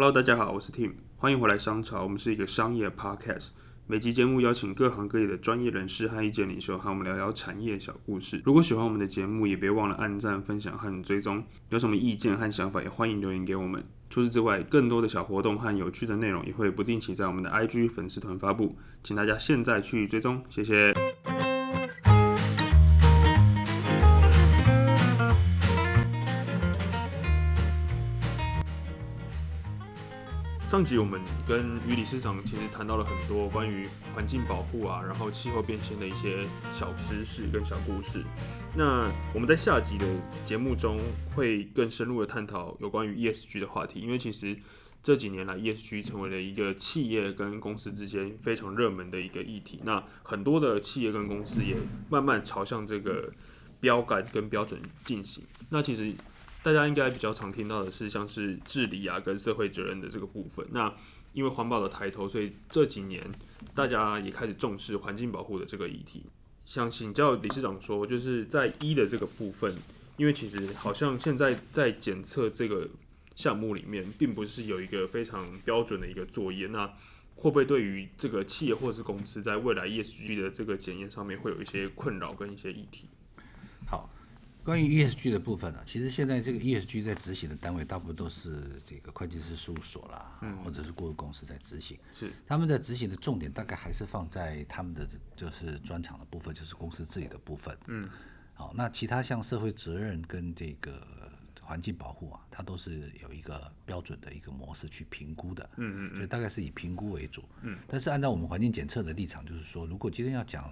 Hello，大家好，我是 Tim，欢迎回来商潮。我们是一个商业 podcast，每集节目邀请各行各业的专业人士和意见领袖，和我们聊聊产业小故事。如果喜欢我们的节目，也别忘了按赞、分享和追踪。有什么意见和想法，也欢迎留言给我们。除此之外，更多的小活动和有趣的内容也会不定期在我们的 IG 粉丝团发布，请大家现在去追踪，谢谢。上集我们跟于理事长其实谈到了很多关于环境保护啊，然后气候变迁的一些小知识跟小故事。那我们在下集的节目中会更深入的探讨有关于 ESG 的话题，因为其实这几年来 ESG 成为了一个企业跟公司之间非常热门的一个议题。那很多的企业跟公司也慢慢朝向这个标杆跟标准进行。那其实。大家应该比较常听到的是像是治理啊跟社会责任的这个部分。那因为环保的抬头，所以这几年大家也开始重视环境保护的这个议题。想请教理事长说，就是在一的这个部分，因为其实好像现在在检测这个项目里面，并不是有一个非常标准的一个作业。那会不会对于这个企业或是公司在未来 ESG 的这个检验上面会有一些困扰跟一些议题？好。关于 ESG 的部分呢，其实现在这个 ESG 在执行的单位大部分都是这个会计师事务所啦，或者是顾问公司在执行。是他们在执行的重点大概还是放在他们的就是专长的部分，就是公司治理的部分。嗯，好，那其他像社会责任跟这个环境保护啊，它都是有一个标准的一个模式去评估的。嗯嗯所以大概是以评估为主。嗯，但是按照我们环境检测的立场，就是说，如果今天要讲。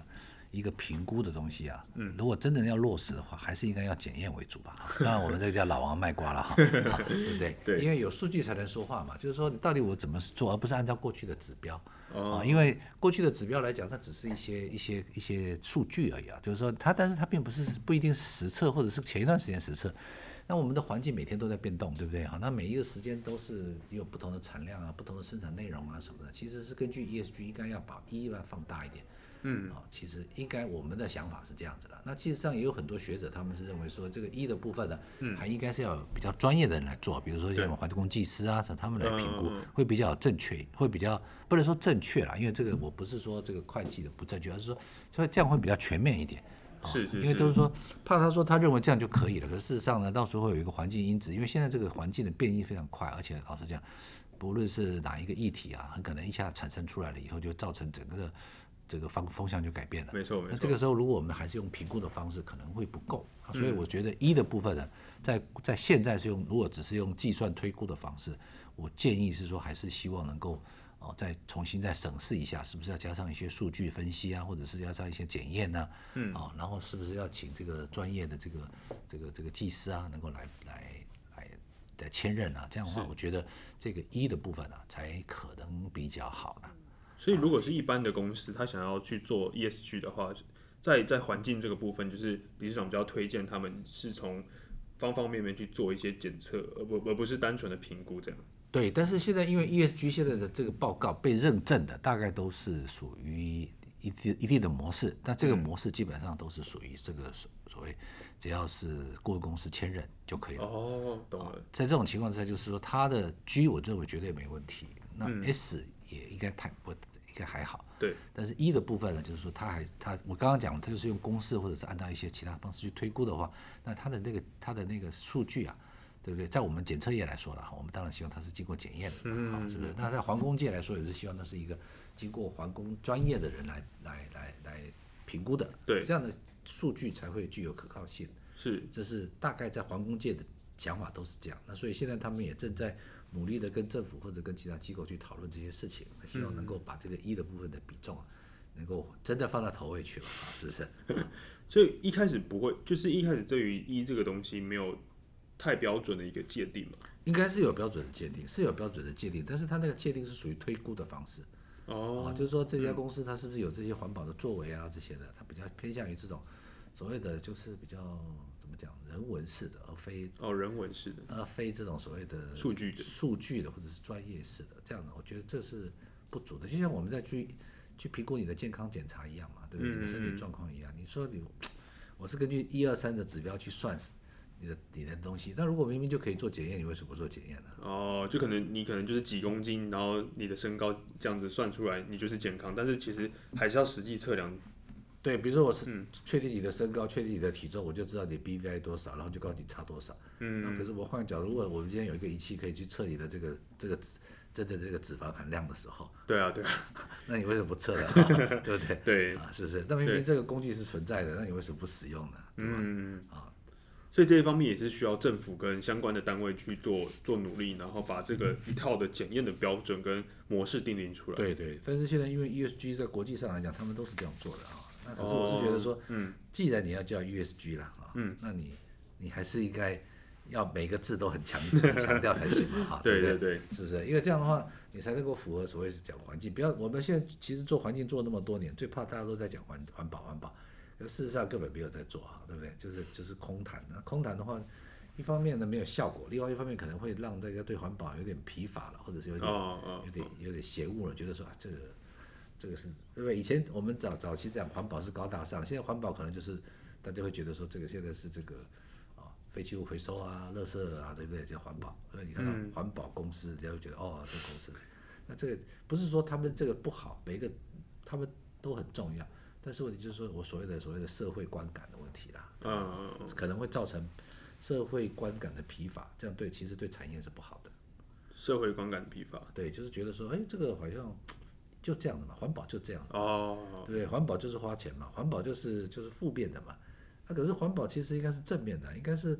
一个评估的东西啊，嗯，如果真的要落实的话，还是应该要检验为主吧。当然，我们这个叫老王卖瓜了哈，对不对？对，因为有数据才能说话嘛。就是说，到底我怎么做，而不是按照过去的指标啊。因为过去的指标来讲，它只是一些一些一些数据而已啊。就是说，它，但是它并不是不一定是实测，或者是前一段时间实测。那我们的环境每天都在变动，对不对？好，那每一个时间都是有不同的产量啊，不同的生产内容啊什么的。其实是根据 ESG 应该要把一要放大一点。嗯，啊，其实应该我们的想法是这样子的。那其实上也有很多学者，他们是认为说这个一的部分呢，嗯，还应该是要比较专业的人来做，比如说像环工技师啊，他们来评估会比较正确，会比较不能说正确啦，因为这个我不是说这个会计的不正确，而是说所以这样会比较全面一点。是是。因为都是说怕他说他认为这样就可以了，可是事实上呢，到时候会有一个环境因子，因为现在这个环境的变异非常快，而且老实讲，不论是哪一个议题啊，很可能一下产生出来了以后，就造成整个。这个方风向就改变了，没错没错。那这个时候，如果我们还是用评估的方式，可能会不够。所以我觉得一的部分呢，在在现在是用，如果只是用计算推估的方式，我建议是说，还是希望能够哦，再重新再审视一下，是不是要加上一些数据分析啊，或者是加上一些检验呢？嗯，哦，然后是不是要请这个专业的这个这个这个技师啊，能够来来来来签认啊？这样的话，我觉得这个一的部分呢，才可能比较好呢。所以，如果是一般的公司，他想要去做 ESG 的话，在在环境这个部分，就是理事长比较推荐他们是从方方面面去做一些检测，而不而不是单纯的评估这样。对，但是现在因为 ESG 现在的这个报告被认证的，大概都是属于一定一定的模式，那这个模式基本上都是属于这个所所谓只要是顾问公司签认就可以了。哦，懂了。在这种情况之下，就是说它的 G 我认为绝对没问题，那 S 也应该谈不。应该还好，对。但是一的部分呢，就是说，它还它，我刚刚讲，它就是用公式或者是按照一些其他方式去推估的话，那它的那个它的那个数据啊，对不对？在我们检测业来说了哈，我们当然希望它是经过检验的，嗯，是不是？那在皇宫界来说，也是希望它是一个经过皇宫专业的人来来来来评估的，对，这样的数据才会具有可靠性。是，这是大概在皇宫界的想法都是这样。那所以现在他们也正在。努力的跟政府或者跟其他机构去讨论这些事情，希望能够把这个一的部分的比重啊，能够真的放到头位去了啊，是不是？所以一开始不会，就是一开始对于一这个东西没有太标准的一个界定嘛？应该是有标准的界定，是有标准的界定，但是它那个界定是属于推估的方式哦，就是说这家公司它是不是有这些环保的作为啊这些的，它比较偏向于这种所谓的就是比较。讲人文式的，而非哦人文式的，而非这种所谓的数据数据的或者是专业式的这样的，我觉得这是不足的。就像我们在去去评估你的健康检查一样嘛，对不对？你的身体状况一样。你说你我是根据一二三的指标去算你的你的东西。那如果明明就可以做检验，你为什么不做检验呢？哦，就可能你可能就是几公斤，然后你的身高这样子算出来，你就是健康，但是其实还是要实际测量。对，比如说我是确定你的身高，确定你的体重，我就知道你 BVI 多少，然后就告诉你差多少。嗯。那可是我换个角度，如果我们今天有一个仪器可以去测你的这个这个脂真的这个脂肪含量的时候，对啊对啊，那你为什么不测呢？对不对？对啊，是不是？那明明这个工具是存在的，那你为什么不使用呢？对吧嗯啊，所以这一方面也是需要政府跟相关的单位去做做努力，然后把这个一套的检验的标准跟模式定定出来。对对，但是现在因为 ESG 在国际上来讲，他们都是这样做的啊。那可是我是觉得说，嗯，既然你要叫 USG 了啊，嗯，那你你还是应该要每个字都很强 强调才行嘛，哈，对对对，是不是？因为这样的话，你才能够符合所谓讲环境。不要我们现在其实做环境做那么多年，最怕大家都在讲环环保环保，可事实上根本没有在做哈，对不对？就是就是空谈。那空谈的话，一方面呢没有效果，另外一方面可能会让大家对环保有点疲乏了，或者是有点有点有点嫌恶了，觉得说啊这个。这个是对不对？以前我们早早期讲环保是高大上，现在环保可能就是大家会觉得说这个现在是这个啊废弃物回收啊、垃圾啊，对不对？叫环保。所以你看到环保公司，人家会觉得哦，这公司。那这个不是说他们这个不好，每一个他们都很重要，但是问题就是说我所谓的所谓的社会观感的问题啦，嗯嗯可能会造成社会观感的疲乏，这样对其实对产业是不好的。社会观感疲乏，对，就是觉得说，哎，这个好像。就这样的嘛，环保就这样，哦，对不对？环保就是花钱嘛，环保就是就是负面的嘛。那可是环保其实应该是正面的，应该是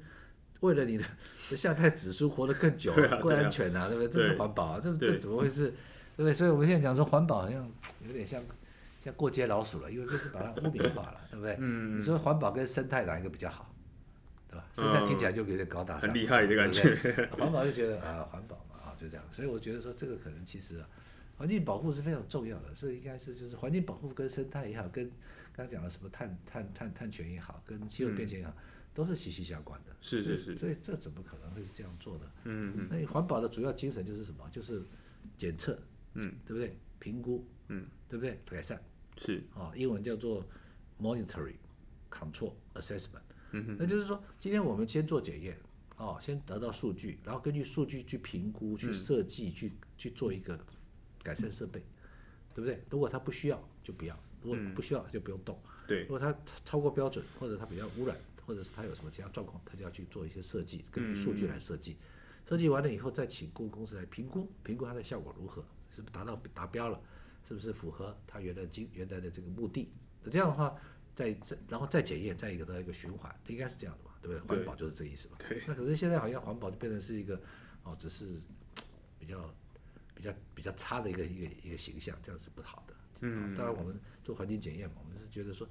为了你的 下代子孙活得更久、更安全啊，对不对？这是环保啊，这这怎么会是？对不对？所以我们现在讲说环保好像有点像像过街老鼠了，因为就是把它污名化了，对不对？嗯你说环保跟生态哪一个比较好？对吧？生态听起来就有点高大上，很厉害的感觉。环保就觉得啊，环保嘛，啊，就这样。所以我觉得说这个可能其实啊。环境保护是非常重要的，所以应该是就是环境保护跟生态也好，跟刚刚讲的什么碳碳碳碳权也好，跟气候变迁也好，都是息息相关的。是是是。所以这怎么可能会是这样做的？嗯嗯。那环保的主要精神就是什么？就是检测，嗯，对不对？评估，嗯，对不对？改善。是。啊，英文叫做 monitoring control assessment。嗯哼。那就是说，今天我们先做检验，哦，先得到数据，然后根据数据去评估、去设计、去去做一个。改善设备，对不对？如果它不需要就不要，如果不需要就不用动。对，如果它超过标准，或者它比较污染，或者是它有什么其他状况，它就要去做一些设计，根据数据来设计。设计完了以后，再请顾问公司来评估，评估它的效果如何，是不是达到达标了，是不是符合它原来经原来的这个目的？那这样的话，再再然后再检验，再一个的一个循环，应该是这样的嘛？对不对？环保就是这意思嘛。对。那可是现在好像环保就变成是一个哦，只是比较。比较比较差的一个一个一个形象，这样是不好的。嗯，当然我们做环境检验嘛，我们是觉得说，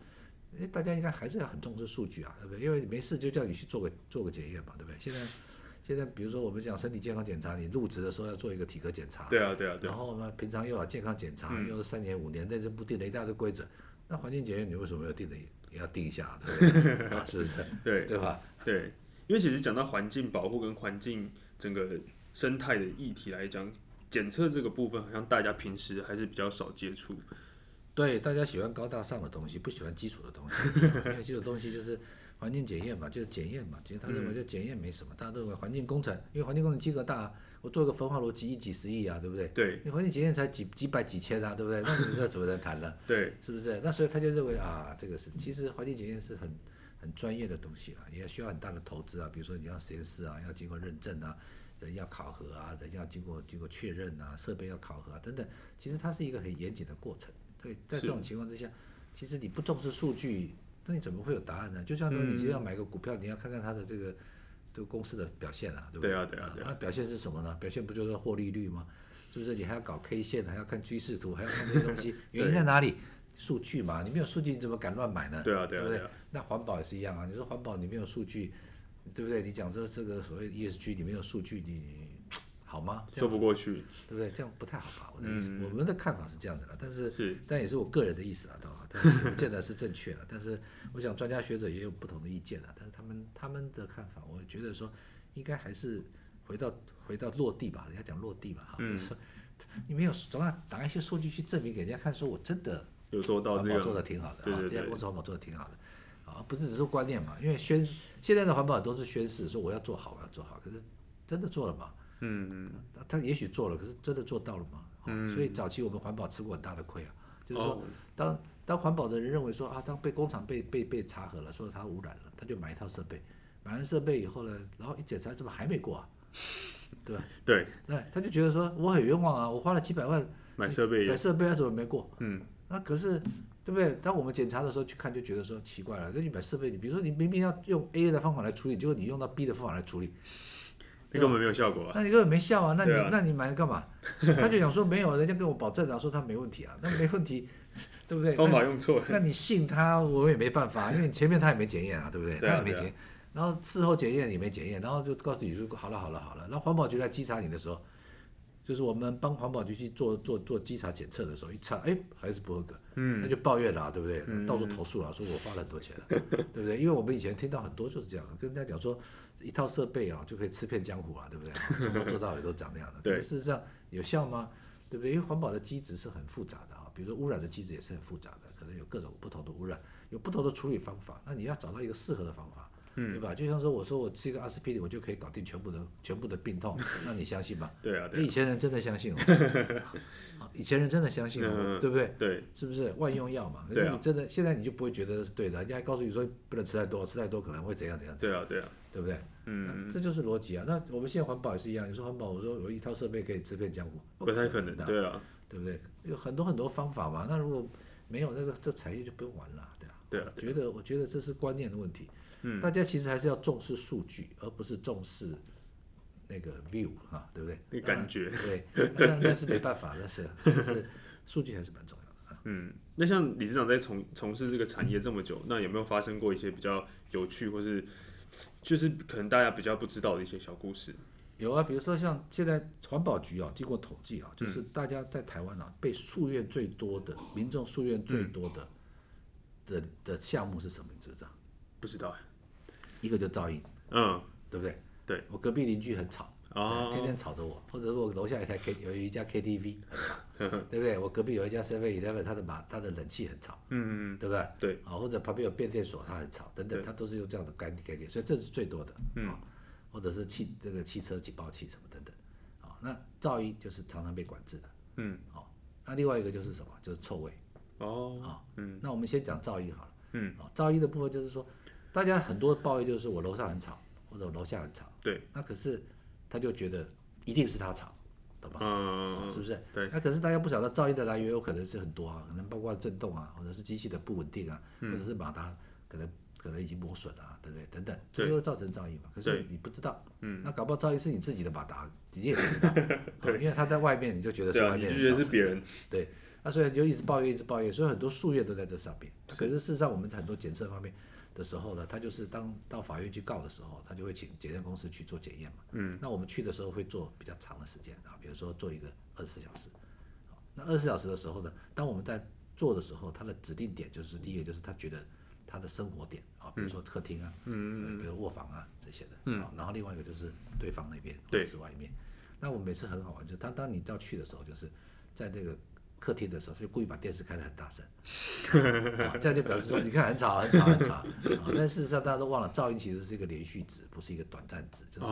哎，大家应该还是要很重视数据啊，对不对？因为没事就叫你去做个做个检验嘛，对不对？现在现在比如说我们讲身体健康检查，你入职的时候要做一个体格检查，对啊对啊对。然后呢，平常又要健康检查，又是三年五年，那这不定了一大堆规则。那环境检验你为什么要定的也要定一下，对不对？啊，是不是？对对吧？对，因为其实讲到环境保护跟环境整个生态的议题来讲。检测这个部分好像大家平时还是比较少接触，对，大家喜欢高大上的东西，不喜欢基础的东西。因为基础东西就是环境检验嘛，就是检验嘛。其实他认为就检验没什么，大家都认为环境工程，因为环境工程金额大，我做个焚化炉几亿几十亿啊，对不对？对。你环境检验才几几百几千啊，对不对？那你这怎么能谈呢？对，是不是？那所以他就认为啊，这个是其实环境检验是很很专业的东西啊，也需要很大的投资啊，比如说你要实验室啊，要经过认证啊。人要考核啊，人要经过经过确认啊，设备要考核啊等等，其实它是一个很严谨的过程。对，在这种情况之下，其实你不重视数据，那你怎么会有答案呢？就像说你今天要买个股票，你要看看它的这个这个公司的表现啊，对不对？对啊，对啊，对啊。那表现是什么呢？表现不就是获利率吗？是不是？你还要搞 K 线，还要看趋势图，还要看这些东西，原因在哪里？数据嘛，你没有数据，你怎么敢乱买呢？对啊，对啊，对啊。那环保也是一样啊，你说环保你没有数据。对不对？你讲这这个所谓 ESG 里面有数据，你 好吗？说不过去，对不对？这样不太好吧？我的意思，我们的看法是这样的了，但是是，但也是我个人的意思啊，对吧？但是不见得是正确的。但是我想专家学者也有不同的意见啊，但是他们他们的看法，我觉得说应该还是回到回到落地吧，人家讲落地嘛，哈，就是说你没有总要拿一些数据去证明给人家看，说我真的有做到这个做的挺好的，啊，这家公司环保做的挺好的。啊，不是只是观念嘛，因为宣现在的环保都是宣誓说我要做好，我要做好，可是真的做了吗？嗯，他也许做了，可是真的做到了吗？嗯，所以早期我们环保吃过很大的亏啊，就是说哦当当环保的人认为说啊，当被工厂被被被查核了，说它污染了，他就买一套设备，买完设备以后呢，然后一检查怎么还没过啊？对吧？对，那他就觉得说我很冤枉啊，我花了几百万买设备买设备，啊怎么没过？嗯，那可是对不对？当我们检查的时候去看，就觉得说奇怪了，那你买设备，你比如说你明明要用 A 的方法来处理，结果你用到 B 的方法来处理，那根本没有效果啊。那你根本没效啊！那你、啊那你买来干嘛？他就想说没有，人家跟我保证啊，说他没问题啊，那没问题，对不对？方法用错了。那你信他，我也没办法，因为你前面他也没检验啊，对不对？对啊他也没检验，然后事后检验也没检验，然后就告诉你说好了好了好了。然后环保局来稽查你的时候，就是我们帮环保局去做做做稽查检测的时候，一查哎还是不合格，嗯，那就抱怨了啊，对不对？到处投诉了，说我花了很多钱了，对不对？因为我们以前听到很多就是这样，跟人家讲说一套设备啊就可以吃遍江湖啊，对不对？从头做到尾都长那样的，对事实上有效吗？对不对？因为环保的机制是很复杂的啊，比如说污染的机制也是很复杂的，可能有各种不同的污染，有不同的处理方法，那你要找到一个适合的方法，嗯对吧？就像说我说我吃一个阿司匹林，我就可以搞定全部的 全部的病痛，那你相信吗？对啊，哎以前人真的相信 以前人真的相信哦，嗯对不对？对是不是万用药嘛？可对啊是你真的现在你就不会觉得是对的，人家还告诉你说不能吃太多，吃太多可能会怎样怎样，对啊，对啊。对不对？嗯，那这就是逻辑啊。那我们现在环保也是一样，你说环保，我说有一套设备可以吃遍江湖，不太可能。的对啊，对不对？有很多很多方法嘛。那如果没有那个这产业就不用玩了，对啊。对啊我觉得我觉得这是观念的问题。嗯，大家其实还是要重视数据，而不是重视那个 view 啊，对不对？那感觉。对，那那是没办法，那是但是数据还是蛮重要的。嗯，那像理事长在从从事这个产业这么久，那有没有发生过一些比较有趣，或是就是可能大家比较不知道的一些小故事？有啊，比如说像现在环保局啊，经过统计啊，嗯就是大家在台湾啊，被诉愿最多的民众诉愿最多的、的的项目是什么？你知不知道？不知道哎。一个就噪音，嗯，对不对？对，我隔壁邻居很吵，哦天天吵着我，或者说我楼下一台 K 有一家 KTV 很吵，对不对？我隔壁有一家 Seven Eleven，它的马它的冷气很吵，嗯嗯对不对？对，啊，或者旁边有变电所，它很吵，等等，它都是用这样的概概念，所以这是最多的嗯，或者是汽这个汽车警报器什么等等，啊，那噪音就是常常被管制的，嗯，好，那另外一个就是什么？就是臭味哦，啊，嗯，那我们先讲噪音好了，嗯，啊，噪音的部分就是说，大家很多抱怨就是我楼上很吵，或者我楼下很吵，对，那可是他就觉得一定是他吵，懂吧？嗯啊，是不是？对。那可是大家不晓得噪音的来源有可能是很多啊，可能包括震动啊，或者是机器的不稳定啊，嗯或者是马达可能可能已经磨损了、啊，对不对？等等，对这就会造成噪音嘛。可是你不知道，嗯，那搞不好噪音是你自己的马达，你也不知道，对，因为他在外面，你就觉得是外你就觉得是别人。对，那所以你就一直抱怨，一直抱怨，所以很多诉愿都在这上面。可是事实上，我们很多检测方面的时候呢，他就是当到法院去告的时候，他就会请检验公司去做检验嘛。嗯。那我们去的时候会做比较长的时间啊，比如说做一个二十四小时。好那二十四小时的时候呢，当我们在做的时候，他的指定点就是第一个就是他觉得他的生活点啊，比如说客厅啊，嗯比如卧房啊这些的，嗯，然后另外一个就是对方那边或对者是外面。那我每次很好玩，就是当当你要去的时候，就是在这个客厅的时候，他就故意把电视开得很大声，啊，这样就表示说，你看很吵很吵很吵啊。但事实上大家都忘了，噪音其实是一个连续值，不是一个短暂值，就是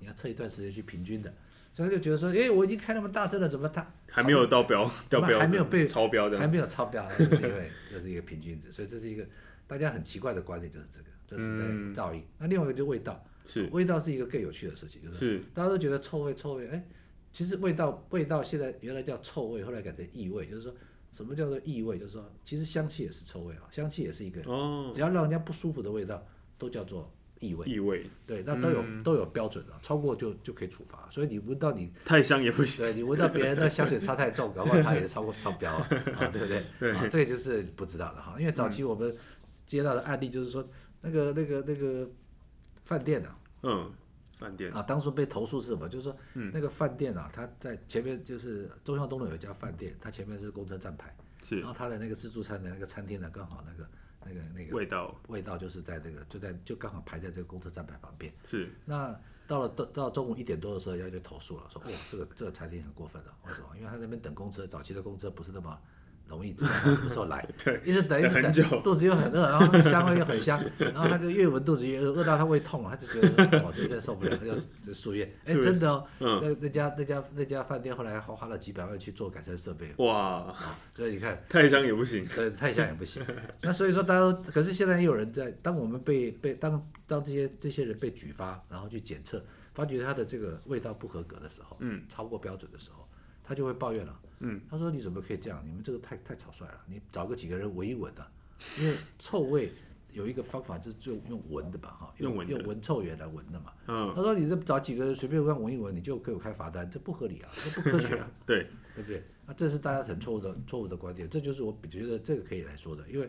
你要测一段时间去平均的。所以他就觉得说，诶，我已经开那么大声了，怎么他还没有到标，到标还没有被超标的还。没有超标，就是因为 这是一个平均值，所以这是一个大家很奇怪的观点，就是这个，这是在噪音。那另外一个就是味道，是味道是一个更有趣的事情，就是是，大家都觉得臭味臭味，哎，其实味道味道现在原来叫臭味，后来改成异味，就是说什么叫做异味？就是说其实香气也是臭味啊，香气也是一个，哦，只要让人家不舒服的味道都叫做异味。异味对，那都有、都有标准的，超过就就可以处罚。所以你闻到你太香也不行。对你闻到别人的香水差太重，搞不好他也超过超标啊，啊，对不对？对啊，这个就是不知道的哈。因为早期我们接到的案例就是说，那个那个那个饭店啊，嗯，饭店啊，当初被投诉是什么？就是说，那个饭店啊，它在前面就是中央东路有一家饭店，它前面是公车站牌，是然后他的那个自助餐的那个餐厅呢，刚好那个那个那个味道味道就是在那个就在就刚好排在这个公车站牌旁边。是那到了到到中午一点多的时候，人家就投诉了，说哦，这个这个餐厅很过分的，为什么？因为他那边等公车，早期的公车不是那么容易知道他什么时候来。对，一直等一直等等，肚子又很饿，然后那个香味又很香，然后他就越闻肚子越饿，饿到他胃痛了，他就觉得哇，这真受不了，他就就住院。哎，真的哦，嗯那那家那家那家饭店后来还花花了几百万去做改善设备，哇，所以你看。太香也不行。对，太香也不行。那所以说，大家都，可是现在也有人在，当我们被被当当这些这些人被举发，然后去检测，发觉他的这个味道不合格的时候，嗯，超过标准的时候，他就会抱怨了，嗯，他说你怎么可以这样？你们这个太太草率了，你找个几个人闻一闻啊，因为臭味有一个方法就是就用闻的吧，哈，用闻用闻臭源来闻的嘛。嗯，他说你这找几个人随便闻闻一闻，你就给我开罚单，这不合理啊，这不科学啊。对，对不对？那这是大家很错误的错误的观点，这就是我觉得这个可以来说的，因为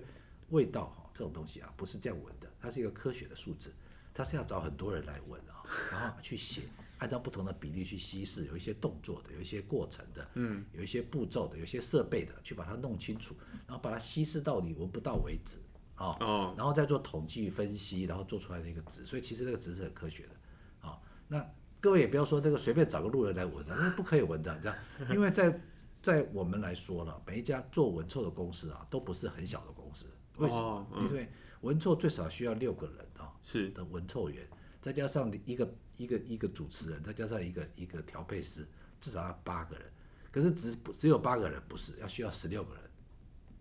味道哈这种东西啊不是这样闻的，它是一个科学的数字，它是要找很多人来闻啊，然后去写，按照不同的比例去稀释，有一些动作的，有一些过程的，嗯，有一些步骤的，有一些设备的，去把它弄清楚，然后把它稀释到你闻不到为止啊，哦，然后再做统计分析，然后做出来的一个值，所以其实那个值是很科学的啊。那各位也不要说那个随便找个路人来闻的，那是不可以闻的，你知道？因为在在我们来说了，每一家做闻臭的公司啊，都不是很小的公司。为什么？哦嗯因为闻臭最少需要六个人啊是，的闻臭员，再加上一个一个一个主持人，再加上一个一个调配师，至少要八个人。可是只只有八个人，不是要需要十六个人。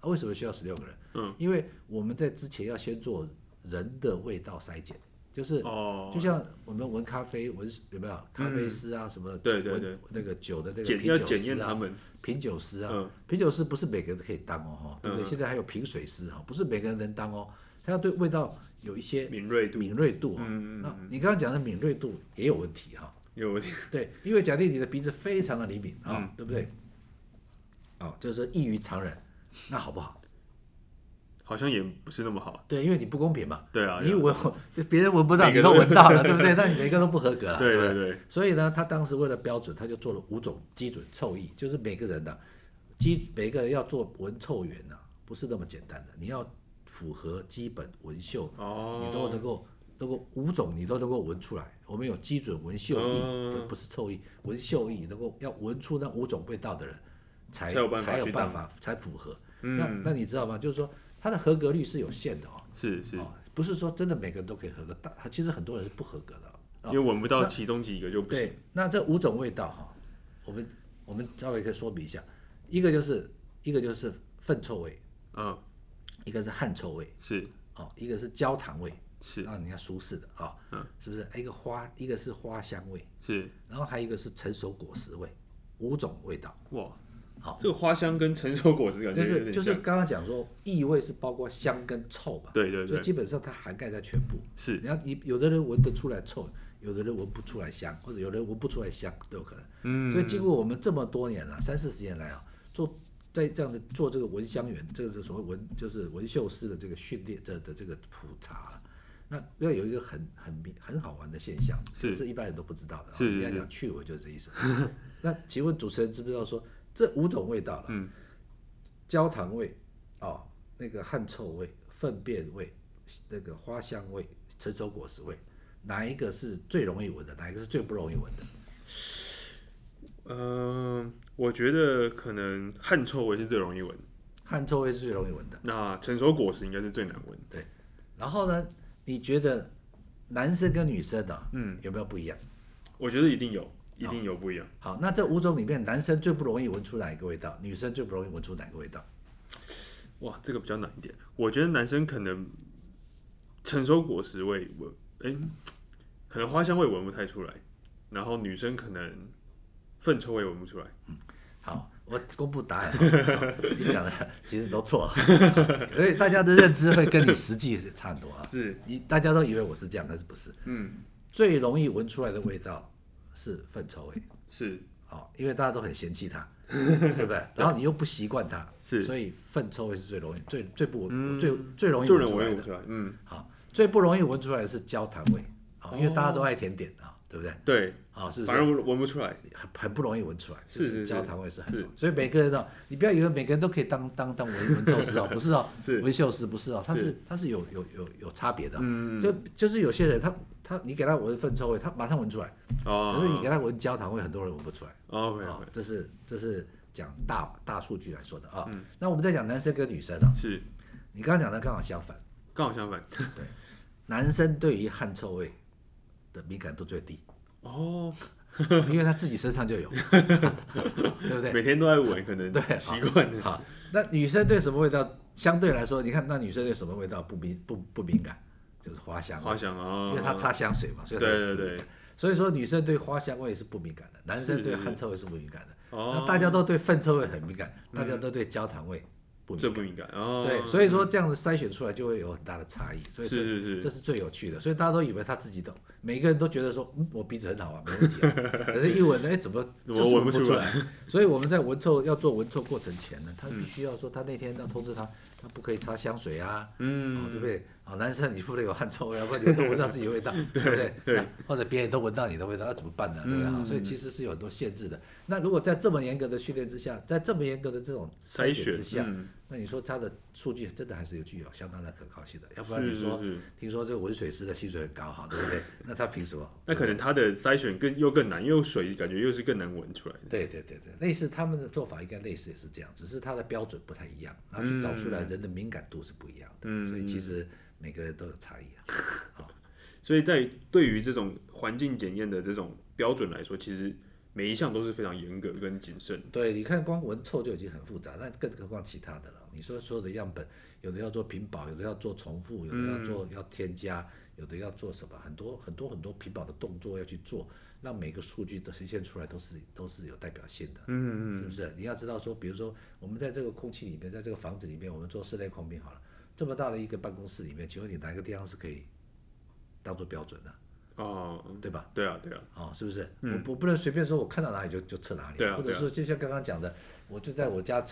啊，为什么需要十六个人？嗯，因为我们在之前要先做人的味道筛检，就是哦，就像我们闻咖啡，闻有没有咖啡师啊，什么闻对对对那个酒的那个要品酒师啊，检验他们，品酒师啊嗯，品酒师不是每个人都可以当哦，哈，对不对？嗯现在还有品水师哈，不是每个人能当哦，他要对味道有一些敏锐度敏锐度啊。嗯嗯那你刚刚讲的敏锐度也有问题哈，有问题。对，因为假定你的鼻子非常的灵敏啊嗯，对不对？哦，就是说异于常人，那好不好？好像也不是那么好。对，因为你不公平嘛。对啊，你闻，这别人闻不到，你都都闻到了，对不对？那你每个都不合格了，不对对对，所以呢，他当时为了标准，他就做了五种基准臭液，就是每个人的基每个人要做闻臭源呢、不是那么简单的，你要符合基本闻嗅，哦，你都能够能够五种你都能够闻出来。我们有基准闻嗅液，嗯不不是臭液，闻嗅艺能够要闻出那五种味道的人，才才有办法才符合。嗯那那你知道吗？就是说它的合格率是有限的哦。是是，哦，不是说真的每个人都可以合格，但其实很多人是不合格的哦。因为闻不到其中几个就不行。对，那这五种味道哈，我们我们稍微可以说明一下，一个就是一个就是粪臭味，嗯，一个是汗臭味，是哦，一个是焦糖味，是让人家舒适的啊，嗯，是不是？一个花，一个是花香味，是，然后还有一个是成熟果实味，五种味道。哇，好这个花香跟成熟果实感觉有就是就是刚刚讲说，异味是包括香跟臭吧？对对对所以，基本上它涵盖在全部。是你要你有的人闻得出来臭，有的人闻不出来香，或者有人闻不出来香都有可能。嗯，所以经过我们这么多年了，三四十年来啊，做在这样的做这个闻香园，这个是所谓闻就是闻嗅师的这个训练的的这个普查了。那要有一个很很明很好玩的现象，是一般人都不知道的。是是是你要讲趣味就是这意思。那请问主持人知不知道说这五种味道了？嗯，焦糖味，哦，那个汗臭味、粪便味、那个花香味、成熟果实味，哪一个是最容易闻的？哪一个是最不容易闻的？嗯，我觉得可能汗臭味是最容易闻，汗臭味是最容易闻的。那成熟果实应该是最难闻。对然后呢，你觉得男生跟女生啊，嗯，有没有不一样？我觉得一定有，一定有不一样。好，那这五种里面，男生最不容易闻出哪一个味道？女生最不容易闻出哪个味道？哇，这个比较难一点。我觉得男生可能成熟果实味闻，哎、可能花香味闻不太出来，然后女生可能粪臭味闻不出来。好，我公布答案。好你讲的 其实都错，所以大家的认知会跟你实际是差很多啊。是，你大家都以为我是这样，但是不是？嗯，最容易闻出来的味道是粪臭味，是好，因为大家都很嫌弃它，对不对？然后你又不习惯它，是所以粪臭味是最容易、最最不最最容易闻出来的。嗯，好，最不容易闻出来的是焦糖味，好，因为大家都爱甜点啊，对不对？对，啊，是不是反？而闻不出来。很很不容易闻出来，就是是是焦糖味是很是浓，所以每个人哦，你不要以为每个人都可以当当当闻闻臭师哦，不是哦，是闻嗅师不是哦，他是是他是有有有有差别的哦，嗯，就就是有些人他他你给他闻粪臭味，他马上闻出来。哦，可是你给他闻焦糖味，很多人闻不出来。OK 啊 OK，，这是这是讲大大数据来说的啊。嗯那我们再讲男生跟女生啊，是你刚刚讲的刚好相反，刚好相反。对男生对于汗臭味的敏感度最低，哦，因为他自己身上就有，对不对？每天都在闻，可能对习惯了。好，那女生对什么味道相对来说，你看那女生对什么味道不敏不不敏感，就是花香花香啊，因为她擦香水嘛，所以对对对。所以说女生对花香味是不敏感的，男生对汗臭味是不敏感的。哦那大家都对粪臭味很敏感，大家都对焦糖味不。最不敏感哦。对，所以说这样子筛选出来就会有很大的差异，所以这是是是这是最有趣的，所以大家都以为他自己懂，每一个人都觉得说，嗯，我鼻子很好啊，没问题啊，可是一闻呢，哎，怎么怎么就是闻不出不来？所以我们在闻臭要做闻臭过程前呢，他必须要说他那天要通知他，他不可以擦香水啊，嗯哦，对不对？啊，男生你不能有汗臭味，要不然你们都闻到自己的味道，对不对？或者别人都闻到你的味道，那怎么办呢？对不对？嗯所以其实是有很多限制的。那如果在这么严格的训练之下，在这么严格的这种筛筛选选之下，嗯那你说它的数据真的还是有具有相当的可靠性的，要不然你说是是听说这个文水师的薪水很高哈，对不对？那他凭什么？那可能他的筛选更又更难，因为水感觉又是更难闻出来的。对对对对，类似他们的做法应该类似也是这样，只是它的标准不太一样，然后去找出来人的敏感度是不一样的，嗯所以其实每个人都有差异啊。好所以在对于这种环境检验的这种标准来说，其实每一项都是非常严格跟谨慎。对，你看光闻臭就已经很复杂，那更何况其他的了。你说所有的样本，有的要做屏保，有的要做重复，有的要做、要添加，有的要做什么，很多很多很多屏保的动作要去做，让每个数据都呈现出来都是都是有代表性的。嗯嗯，是不是？你要知道说，比如说我们在这个空气里面，在这个房子里面，我们做室内空瓶好了，这么大的一个办公室里面，请问你哪个地方是可以当做标准的，哦，对吧？对啊，对啊，哦，是不是？我我不能随便说，我看到哪里就就测哪里，或者说就像刚刚讲的，我就在我家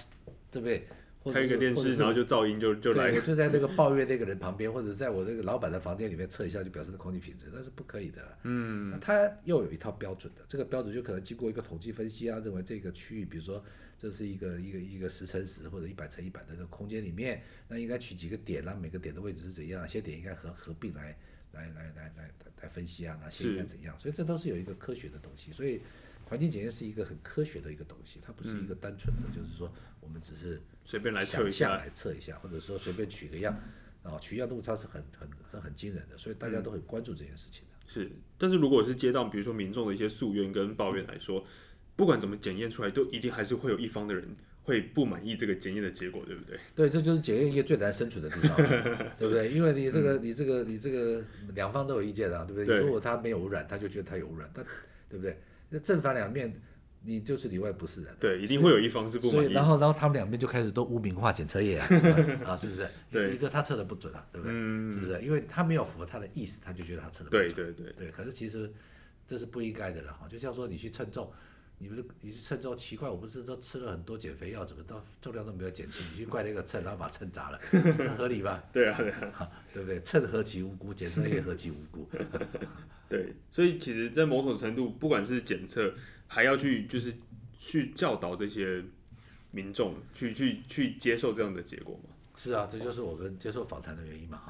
这边，或者开一个电视，然后就噪音就就来对，我就在那个抱怨那个人旁边，或者在我那个老板的房间里面测一下，就表示空气品质，那是不可以的。嗯，那它又有一套标准的，这个标准就可能经过一个统计分析啊，认为这个区域，比如说这是一个一个一个十乘十或者一百乘一百的这个空间里面，那应该取几个点，然后每个点的位置是怎样，哪些点应该合合并来来来来来来分析啊，哪些应该怎样，所以这都是有一个科学的东西，所以。环境检验是一个很科学的一个东西，它不是一个单纯的，就是说我们只是随便来测一下。来测一下，或者说随便取个样，啊，取样的误差是很很很很惊人的，所以大家都很关注这件事情的。是，但是如果是接到比如说民众的一些诉愿跟抱怨来说，不管怎么检验出来，都一定还是会有一方的人会不满意这个检验的结果，对不对？对，这就是检验业最难生存的地方，对不对？因为你这个、你这个、你这个两方都有意见啊，对不对？对你说我他没有污染，他就觉得他有污染，他对不对？那正反两面，你就是里外不是人。对，一定会有一方是不所以，满意然。后，然后他们两边就开始都污名化检测业啊，啊，是不是？对一个他测的不准啊，对不对？是不是？因为他没有符合他的意思，他就觉得他测的不准。对对对，对，可是其实这是不应该的了哈。就像说你去称重，你不是你去称重，奇怪，我不是都吃了很多减肥药，怎么到重量都没有减轻？你去怪那个秤，然后把秤砸了，那 合理吧？对 啊对啊。对不对？秤何其无辜，检测也何其无辜。对，所以其实，在某种程度，不管是检测，还要去就是去教导这些民众去去去接受这样的结果嘛。是啊，这就是我们接受访谈的原因嘛，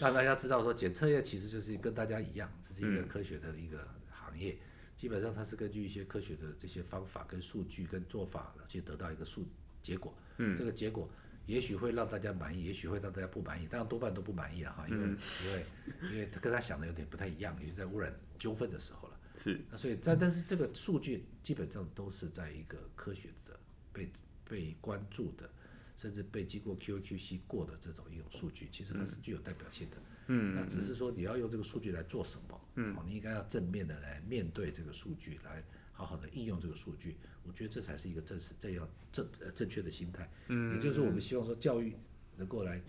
让大家知道说检测业其实就是跟大家一样，这是一个科学的一个行业，基本上它是根据一些科学的这些方法跟数据跟做法去得到一个数结果，嗯，这个结果也许会让大家满意，也许会让大家不满意，当然多半都不满意了哈，因为、因为因为他跟他想的有点不太一样，尤其在污染纠纷的时候了。是，那所以但但是这个数据基本上都是在一个科学的被被关注的，甚至被经过 QAQC 过的这种一种数据，其实它是具有代表性的。嗯，那只是说你要用这个数据来做什么？嗯，你应该要正面的来面对这个数据，来好好的应用这个数据。我觉得这才是一个正式这样正呃正确的心态。嗯，也就是说我们希望说教育能够来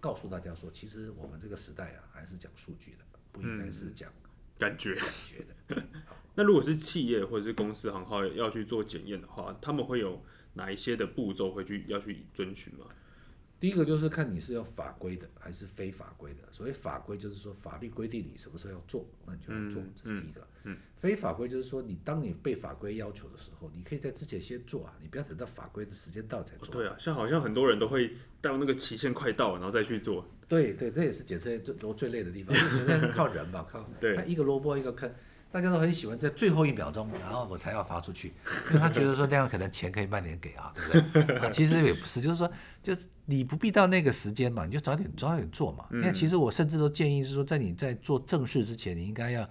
告诉大家说，其实我们这个时代啊，还是讲数据的，不应该是讲感觉。感觉的。那如果是企业或者是公司行号要去做检验的话，他们会有哪一些的步骤会去要去遵循吗？第一个就是看你是要法规的还是非法规的。所谓法规就是说法律规定你什么时候要做，那你就要做，这是第一个。嗯非法规就是说你当你被法规要求的时候，你可以在之前先做啊，你不要等到法规的时间到才做。对啊，像好像很多人都会到那个期限快到了，然后再去做。对对，这也是检测最多最累的地方。检测是靠人嘛，靠对他一个萝卜一个坑，大家都很喜欢在最后一秒钟，然后我才要发出去，因为他觉得说那样可能钱可以慢点给啊，对不对？啊，其实也不是，就是说，就是你不必到那个时间嘛，你就早点早点做嘛。因为其实我甚至都建议是说，在你在做正事之前，你应该要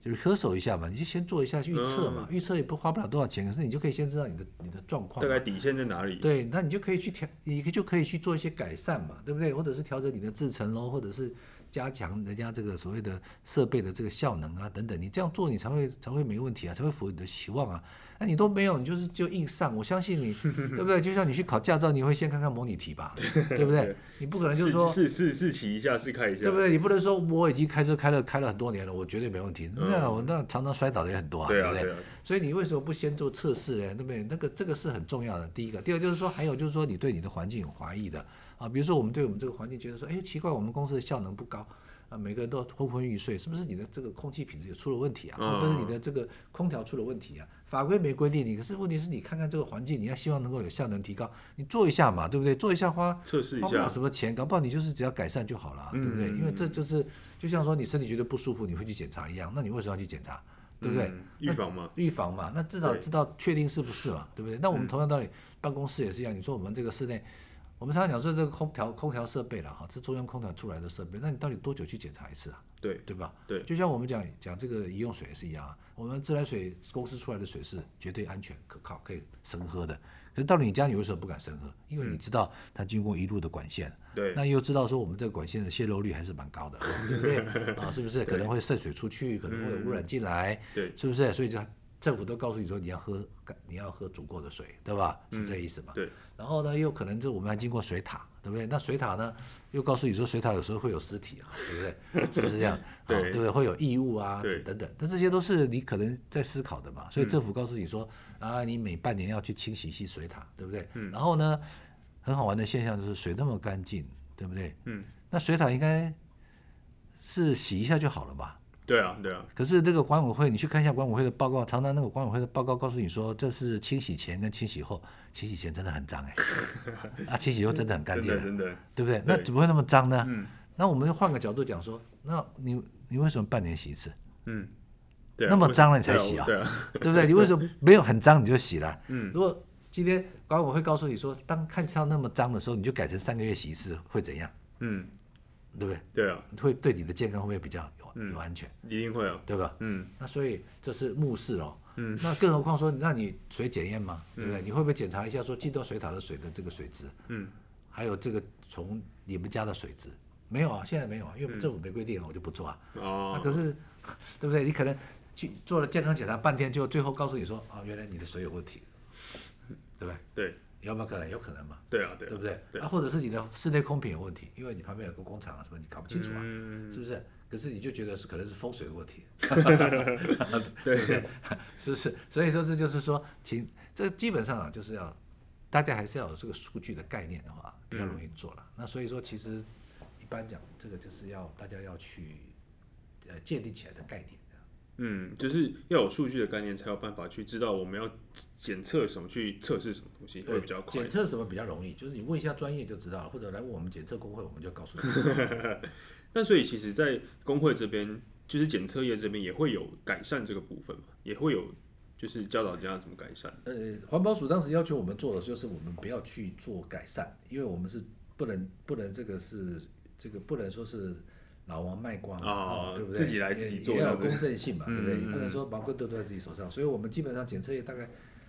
就是喝手一下嘛，你就先做一下预测嘛，预测也不花不了多少钱，可是你就可以先知道你的你的状况。大概底线在哪里？对，那你就可以去调，你就可以去做一些改善嘛，对不对？或者是调整你的制程喽，或者是加强人家这个所谓的设备的这个效能啊等等，你这样做你才会才会没问题啊，才会符合你的期望啊。那你都没有，你就是就硬上，我相信你，对不对？就像你去考驾照，你会先看看模拟题吧，对不对？你不可能就是说，试试试骑一下，试开一下，对不对？你不能说我已经开车开了开了很多年了，我绝对没问题。那我那常常摔倒的也很多啊，对啊，对不对？对啊，所以你为什么不先做测试呢？对不对？那个这个是很重要的。第一个，第二就是说，还有就是说，你对你的环境有怀疑的啊，比如说我们对我们这个环境觉得说，哎，奇怪，我们公司的效能不高啊，每个人都昏昏欲睡，是不是你的这个空气品质也出了问题啊？嗯或者是你的这个空调出了问题啊？法规没规定你，可是问题是你看看这个环境，你要希望能够有效能提高，你做一下嘛，对不对？做一下花测试一花不了下，什么钱，搞不好你就是只要改善就好了啊，对不对？因为这就是就像说你身体觉得不舒服，你会去检查一样，那你为什么要去检查？对不对？嗯预防嘛，预防嘛，那至少知道确定是不是嘛，对不对？那我们同样道理，办公室也是一样。你说我们这个室内，我们常常讲说这个空调空调设备了哈，这中央空调出来的设备，那你到底多久去检查一次啊？对对吧？对就像我们讲讲这个饮用水也是一样啊，我们自来水公司出来的水是绝对安全可靠，可以生喝的。可是到了你家，你为什么不敢生喝？因为你知道它经过一路的管线，对，那又知道说我们这个管线的泄漏率还是蛮高的，对不对？啊，是不是可能会渗水出去，可能会污染进来，对是不是？所以就政府都告诉你说你要喝你要喝足够的水，对吧？是这意思嘛？对。然后呢，又可能就我们还经过水塔，对不对？那水塔呢，又告诉你说水塔有时候会有尸体啊，对不对？是不是这样？对啊对不对？会有异物啊，等等。但这些都是你可能在思考的嘛。所以政府告诉你说，啊，你每半年要去清洗一次水塔，对不对？然后呢，很好玩的现象就是水那么干净，对不对？嗯。那水塔应该是洗一下就好了吧？对啊，对啊，可是这个管委会，你去看一下管委会的报告，常常那个管委会的报告告诉你说，这是清洗前跟清洗后，清洗前真的很脏哎，啊，清洗后真的很干真净真的，对不对？那怎么会那么脏呢？嗯那我们就换个角度讲说，那你你为什么半年洗一次？嗯，对啊，那么为脏了你才洗啊对啊，对不对？你为什么没有很脏你就洗了？嗯如果今天管委会告诉你说，当看到那么脏的时候，你就改成三个月洗一次，会怎样？嗯，对不对？对啊，会对你的健康会不会比较有有安全？一定会有，对吧？嗯，那所以这是目视哦。嗯，那更何况说，那你水检验吗，对不对？你会不会检查一下说进到水塔的水的这个水质？嗯，还有这个从你们家的水质没有啊？现在没有啊，因为我们政府没规定啊，我就不做啊。哦那哦，可是，对不对？你可能去做了健康检查半天，就最后告诉你说，啊，原来你的水有问题，对不对？对，有没有可能？有可能嘛，对啊，对啊，对不对？对啊，或者是你的室内空品有问题，因为你旁边有个工厂啊什么，你搞不清楚啊，嗯，是不是？可是你就觉得是可能是风水的问题，对，对是不是？所以说这就是说，请这基本上啊，就是要大家还是要有这个数据的概念的话，比较容易做了。那所以说，其实一般讲，这个就是要大家要去呃建立起来的概念。嗯，就是要有数据的概念，才有办法去知道我们要检测什么，去测试什么东西会比较快检。测什么比较容易？就是你问一下专业就知道了，或者来问我们检测工会，我们就告诉你。那所以其实，在工会这边，就是检测业这边也会有改善这个部分嘛，也会有就是教导人家怎么改善。呃，环保署当时要求我们做的就是我们不要去做改善，因为我们是不能不能这个是这个不能说是老王卖瓜嘛，哦对不对？自己来自己做要有公正性嘛，对不对？你不能说毛根都都在自己手上，所以我们基本上检测业大概，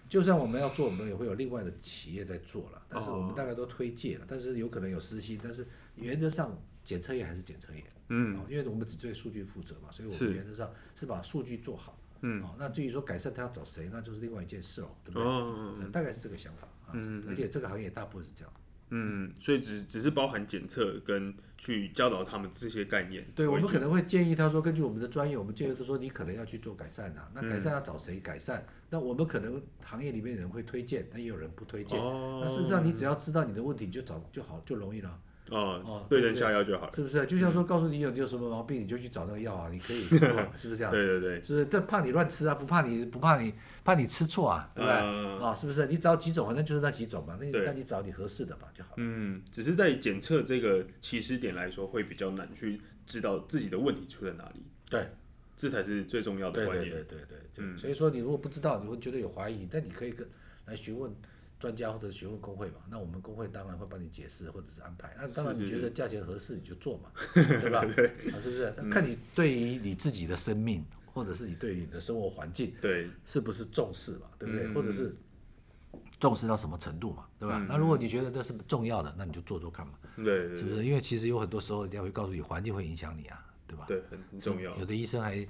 就算我们要做，我们也会有另外的企业在做了，但是我们大概都推荐了，但是有可能有私心，但是原则上检测业还是检测业，嗯哦，因为我们只对数据负责嘛，所以我们原则上是把数据做好。嗯，哦，那至于说改善他要找谁，那就是另外一件事喽，对不对？哦，大概是这个想法啊，而且这个行业大部分是这样。嗯，所以只只是包含检测跟去教导他们这些概念。对，我们可能会建议他说，根据我们的专业，我们建议他说，你可能要去做改善啊。那改善要找谁改善？那我们可能行业里面人会推荐，那也有人不推荐。那事实上，你只要知道你的问题，你就找就好，就容易了。哦，对症下药就好了，是不是？就像说，告诉你有你有什么毛病，你就去找那个药啊，你可以，是不是这样？对对对，是不是？这怕你乱吃啊，不怕你不怕你怕你吃错啊，对不对？啊，是不是？你找几种，反正就是那几种嘛，那那你找你合适的吧就好了。嗯，只是在检测这个起始点来说，会比较难去知道自己的问题出在哪里。对，这才是最重要的观念。对对对对对，嗯，所以说你如果不知道，你会觉得有怀疑，但你可以跟来询问。专家或者询问工会嘛，那我们工会当然会帮你解释或者是安排。那当然你觉得价钱合适你就做嘛，对吧？啊，是不是？看你对于你自己的生命，或者是你对于你的生活环境，对，是不是重视嘛？对不对？或者是重视到什么程度嘛？对吧？那如果你觉得这是重要的，那你就做做看嘛。对，是不是？因为其实有很多时候人家会告诉你，环境会影响你啊，对吧？对，很重要。有的医生还。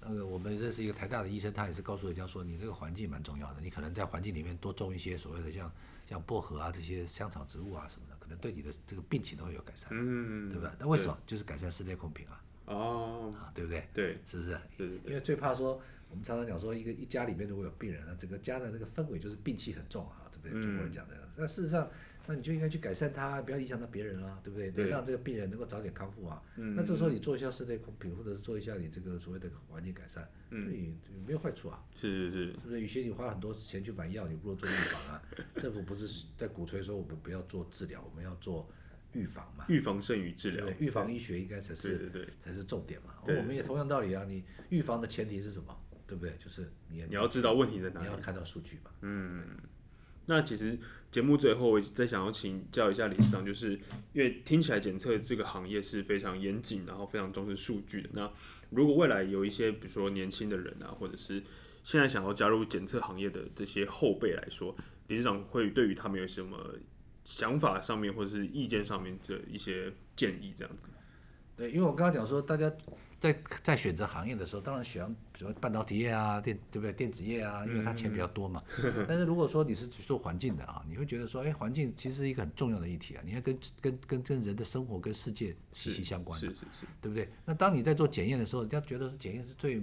那个我们认识一个台大的医生，他也是告诉人家说，你这个环境蛮重要的，你可能在环境里面多种一些所谓的像像薄荷啊这些香草植物啊什么的，可能对你的这个病情都会有改善，嗯，对吧？那为什么？就是改善室内空瓶啊，哦，啊，对不对？对，是不是？对对。因为最怕说，我们常常讲说，一个一家里面如果有病人，那整个家的那个氛围就是病气很重啊，对不对？中国人讲的。那事实上。那你就应该去改善它，不要影响到别人啊，对不对？让这个病人能够早点康复啊。那这时候你做一下室内空瓶，或者是做一下你这个所谓的环境改善，对，没有坏处啊。是是是。是不是？与其你花很多钱去买药，你不如做预防啊。政府不是在鼓吹说我们不要做治疗，我们要做预防嘛？预防胜于治疗。预防医学应该才是才是重点嘛。我们也同样道理啊，你预防的前提是什么？对不对？就是你你要知道问题在哪里，你要看到数据嘛。嗯。那其实节目最后，我再想要请教一下理事长，就是因为听起来检测这个行业是非常严谨，然后非常重视数据的。那如果未来有一些，比如说年轻的人啊，或者是现在想要加入检测行业的这些后辈来说，理事长会对于他们有什么想法上面，或者是意见上面的一些建议？这样子。对，因为我刚刚讲说，大家。在在选择行业的时候，当然喜欢比如半导体业啊，电对不对？电子业啊，因为它钱比较多嘛。但是如果说你是做环境的啊，你会觉得说，哎，环境其实是一个很重要的议题啊，你要跟跟跟跟人的生活跟世界息息相关的，是是是，对不对？那当你在做检验的时候，人家觉得检验是最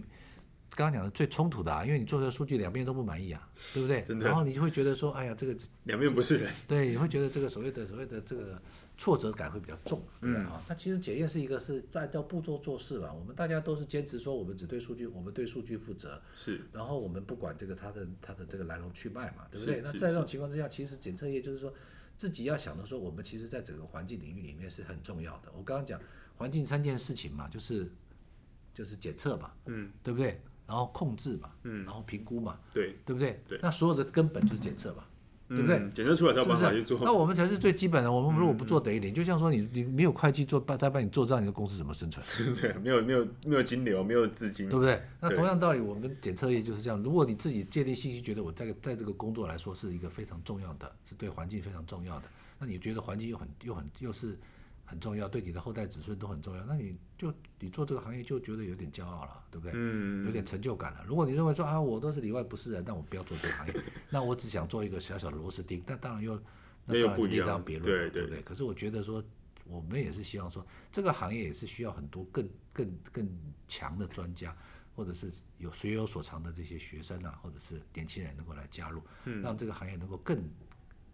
刚刚讲的最冲突的啊，因为你做出来数据两边都不满意啊，对不对？然后你就会觉得说，哎呀，这个两边不是人。对，你会觉得这个所谓的所谓的这个。挫折感会比较重，对吧？啊，那其实检验是一个是在叫步骤做事吧。我们大家都是坚持说，我们只对数据，我们对数据负责。是。然后我们不管这个它的它的这个来龙去脉嘛，对不对？那在这种情况之下，其实检测业就是说自己要想的说，我们其实在整个环境领域里面是很重要的。我刚刚讲环境三件事情嘛，就是就是检测嘛，嗯，对不对？然后控制嘛，嗯，然后评估嘛，对，对不对？对。那所有的根本就是检测嘛。对不对？检测出来才有办法去做。那我们才是最基本的。我们如果不做等于零，就像说你你没有会计做帮他帮你做账，你的公司怎么生存？对，没有没有没有金流，没有资金，对不对？那同样道理，我们检测业就是这样。如果你自己建立信息，觉得我在在这个工作来说是一个非常重要的，是对环境非常重要的，那你觉得环境又很又很又是。很重要，对你的后代子孙都很重要。那你就你做这个行业就觉得有点骄傲了，对不对？嗯。有点成就感了。如果你认为说啊，我都是里外不是人，那我不要做这个行业。那我只想做一个小小的螺丝钉。但当然又那当然另当别论了，对不对？可是我觉得说，我们也是希望说，这个行业也是需要很多更更更强的专家，或者是有学有所长的这些学生啊，或者是年轻人能够来加入，让这个行业能够更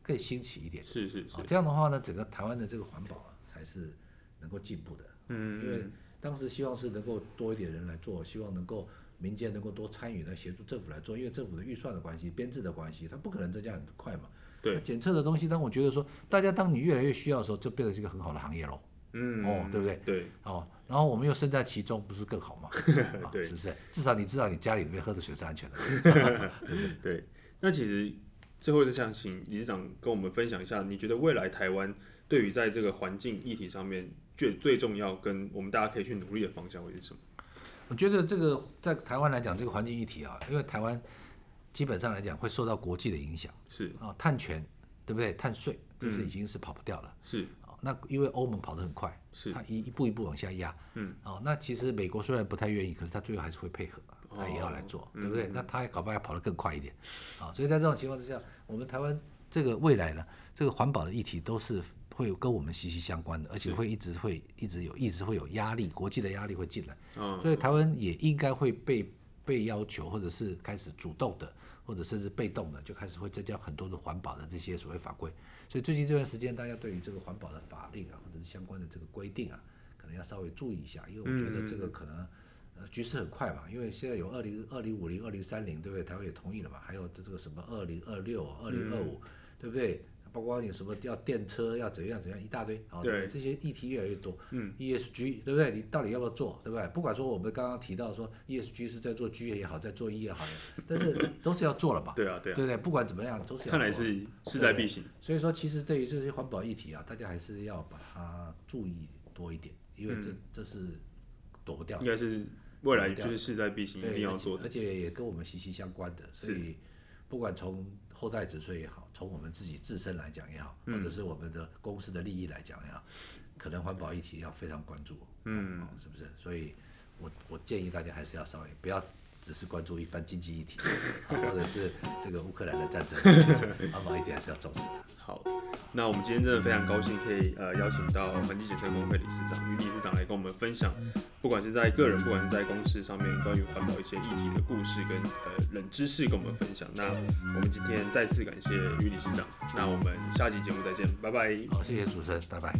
更兴起一点。是是是。这样的话呢，整个台湾的这个环保。还是能够进步的，嗯，因为当时希望是能够多一点人来做，希望能够民间能够多参与来协助政府来做，因为政府的预算的关系、编制的关系，它不可能增加很快嘛。对，检测的东西，当我觉得说，大家当你越来越需要的时候，就变成一个很好的行业喽。嗯，哦，对不对？对，哦，然后我们又身在其中，不是更好吗？对，是不是？至少你知道你家里里面喝的水是安全的。对 对。那其实最后就想请理事长跟我们分享一下，你觉得未来台湾？对于在这个环境议题上面，最最重要跟我们大家可以去努力的方向会是什么？我觉得这个在台湾来讲，这个环境议题啊，因为台湾基本上来讲会受到国际的影响，是啊，碳权对不对？碳税就是已经是跑不掉了，是啊。那因为欧盟跑得很快，是它一一步一步往下压，嗯啊。那其实美国虽然不太愿意，可是它最后还是会配合，他也要来做，对不对？那他搞不好要跑得更快一点，啊。所以在这种情况之下，我们台湾。这个未来呢，这个环保的议题都是会跟我们息息相关的，而且会一直会一直有一直会有压力，国际的压力会进来。嗯，所以台湾也应该会被被要求，或者是开始主动的，或者甚至被动的，就开始会增加很多的环保的这些所谓法规。所以最近这段时间，大家对于这个环保的法令啊，或者是相关的这个规定啊，可能要稍微注意一下，因为我觉得这个可能呃局势很快嘛，因为现在有二零二零五零、二零三零，对不对？台湾也同意了嘛，还有这这个什么二零二六、二零二五，对不对？包括你什么要电车要怎样怎样一大堆，哦，对不对？这些议题越来越多，嗯，ESG 对不对？你到底要不要做，对不对？不管说我们刚刚提到说 ESG 是在做 G 也好，在做 E 也好，但是都是要做了吧？对啊，对啊，对不对？不管怎么样，都是要做。看来是势在必行。所以说，其实对于这些环保议题啊，大家还是要把它注意多一点，因为这这是躲不掉的。应该是未来就是势在必行，一对定要做的而。且也跟我们息息相关的，所以不管从后代子孙也好，从我们自己自身来讲也好，或者是我们的公司的利益来讲也好，可能环保议题要非常关注，嗯，是不是？所以我我建议大家还是要稍微不要只是关注一番经济议题，或者是这个乌克兰的战争，环保一题还是要重视的。好，那我们今天真的非常高兴，可以呃邀请到环境检测工会理事长于理事长来跟我们分享，不管是在个人，不管是在公司上面，关于环保一些议题的故事跟呃冷知识跟我们分享。那我们今天再次感谢于理事长，那我们下期节目再见，拜拜。好，谢谢主持人，拜拜。